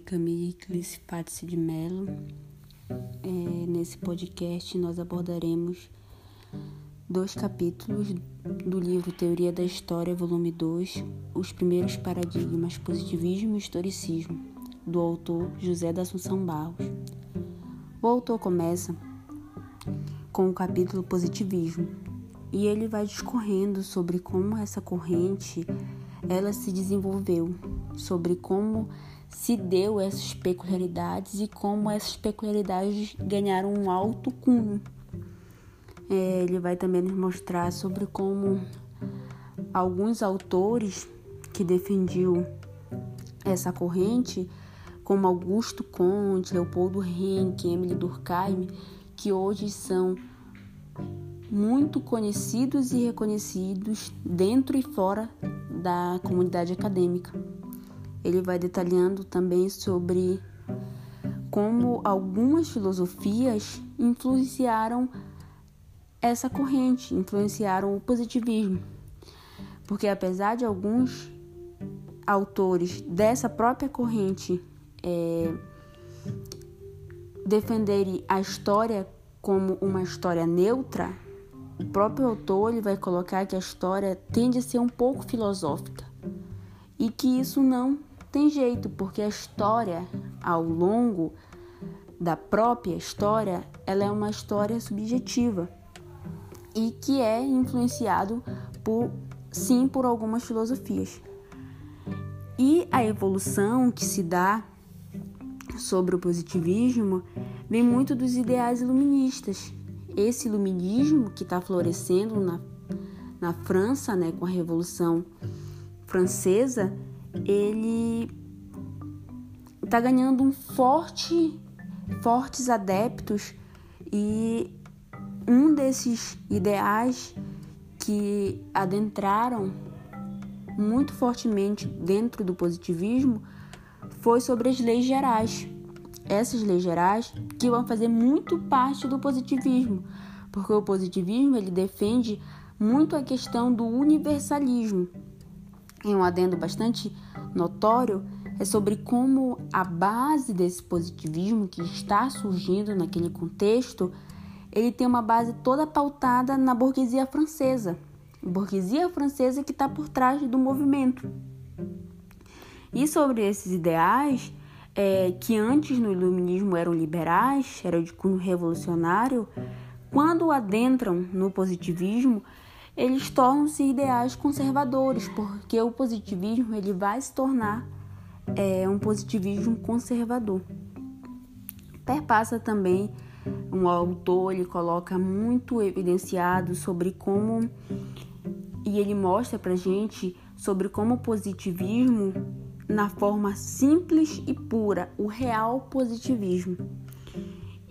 Camille Clispatis de Mello. É, nesse podcast nós abordaremos dois capítulos do livro Teoria da História, volume 2, Os Primeiros Paradigmas, Positivismo e Historicismo, do autor José da Assunção Barros. O autor começa com o capítulo Positivismo e ele vai discorrendo sobre como essa corrente ela se desenvolveu, sobre como se deu essas peculiaridades e como essas peculiaridades ganharam um alto cunho. É, ele vai também nos mostrar sobre como alguns autores que defendiam essa corrente, como Augusto Conte, Leopoldo Henrique, Emily Durkheim, que hoje são muito conhecidos e reconhecidos dentro e fora da comunidade acadêmica. Ele vai detalhando também sobre como algumas filosofias influenciaram essa corrente, influenciaram o positivismo. Porque apesar de alguns autores dessa própria corrente é, defenderem a história como uma história neutra, o próprio autor ele vai colocar que a história tende a ser um pouco filosófica e que isso não tem jeito, porque a história, ao longo da própria história, ela é uma história subjetiva e que é influenciado por sim por algumas filosofias. E a evolução que se dá sobre o positivismo vem muito dos ideais iluministas, esse iluminismo que está florescendo na, na França, né, com a Revolução Francesa, ele está ganhando um forte, fortes adeptos e um desses ideais que adentraram muito fortemente dentro do positivismo foi sobre as leis gerais essas leis gerais que vão fazer muito parte do positivismo, porque o positivismo ele defende muito a questão do universalismo. E um adendo bastante notório é sobre como a base desse positivismo que está surgindo naquele contexto, ele tem uma base toda pautada na burguesia francesa. Burguesia francesa que está por trás do movimento. E sobre esses ideais, é, que antes no iluminismo eram liberais, eram de cunho revolucionário, quando adentram no positivismo, eles tornam-se ideais conservadores, porque o positivismo ele vai se tornar é, um positivismo conservador. Perpassa também um autor, ele coloca muito evidenciado sobre como e ele mostra para gente sobre como o positivismo na forma simples e pura, o real positivismo.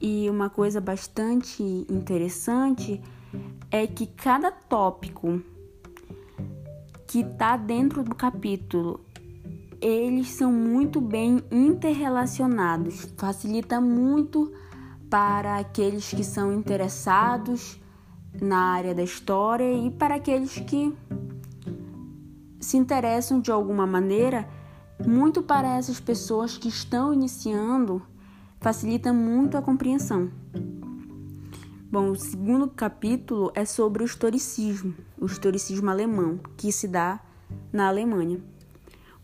E uma coisa bastante interessante é que cada tópico que está dentro do capítulo eles são muito bem interrelacionados, facilita muito para aqueles que são interessados na área da história e para aqueles que se interessam de alguma maneira muito para essas pessoas que estão iniciando, facilita muito a compreensão. Bom, o segundo capítulo é sobre o historicismo, o historicismo alemão, que se dá na Alemanha.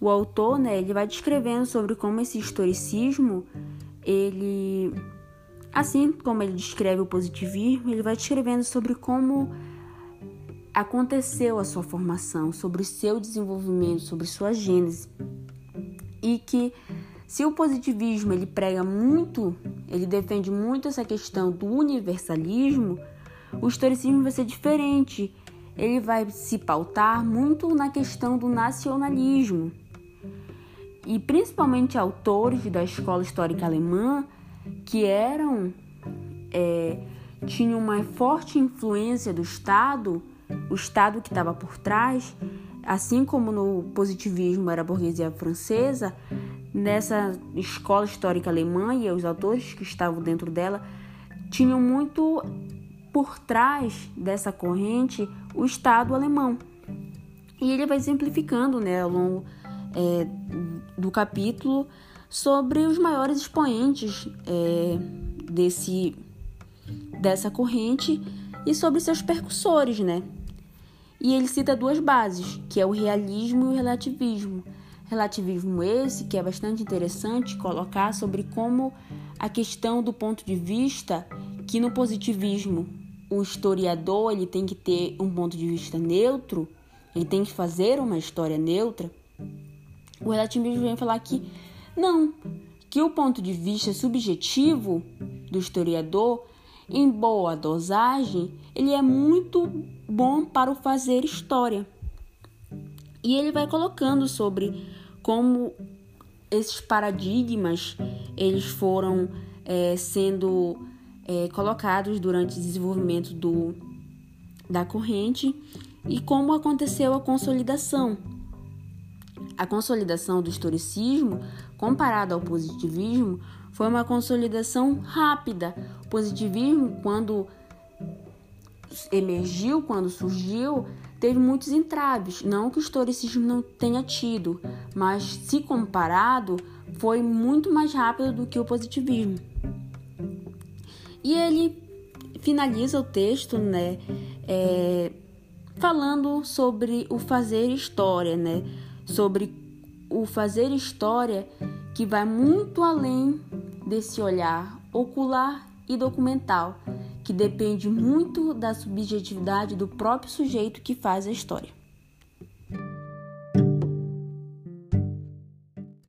O autor, né, ele vai descrevendo sobre como esse historicismo, ele assim como ele descreve o positivismo, ele vai descrevendo sobre como aconteceu a sua formação, sobre o seu desenvolvimento, sobre sua gênese e que se o positivismo ele prega muito, ele defende muito essa questão do universalismo, o historicismo vai ser diferente. Ele vai se pautar muito na questão do nacionalismo. E principalmente autores da escola histórica alemã que eram é, tinham uma forte influência do Estado, o Estado que estava por trás, assim como no positivismo era a burguesia francesa, nessa escola histórica alemã e os autores que estavam dentro dela tinham muito por trás dessa corrente o Estado alemão. E ele vai simplificando né, ao longo é, do capítulo sobre os maiores expoentes é, desse, dessa corrente e sobre seus percussores, né? E ele cita duas bases, que é o realismo e o relativismo. Relativismo esse que é bastante interessante colocar sobre como a questão do ponto de vista que no positivismo o historiador ele tem que ter um ponto de vista neutro, ele tem que fazer uma história neutra. O relativismo vem falar que não, que o ponto de vista subjetivo do historiador, em boa dosagem, ele é muito bom para o fazer história. E ele vai colocando sobre como esses paradigmas eles foram é, sendo é, colocados durante o desenvolvimento do, da corrente e como aconteceu a consolidação. A consolidação do historicismo, comparado ao positivismo, foi uma consolidação rápida. O positivismo, quando emergiu, quando surgiu, teve muitos entraves. Não que o historicismo não tenha tido, mas se comparado, foi muito mais rápido do que o positivismo. E ele finaliza o texto, né, é, falando sobre o fazer história, né, sobre o fazer história que vai muito além desse olhar ocular e documental, que depende muito da subjetividade do próprio sujeito que faz a história.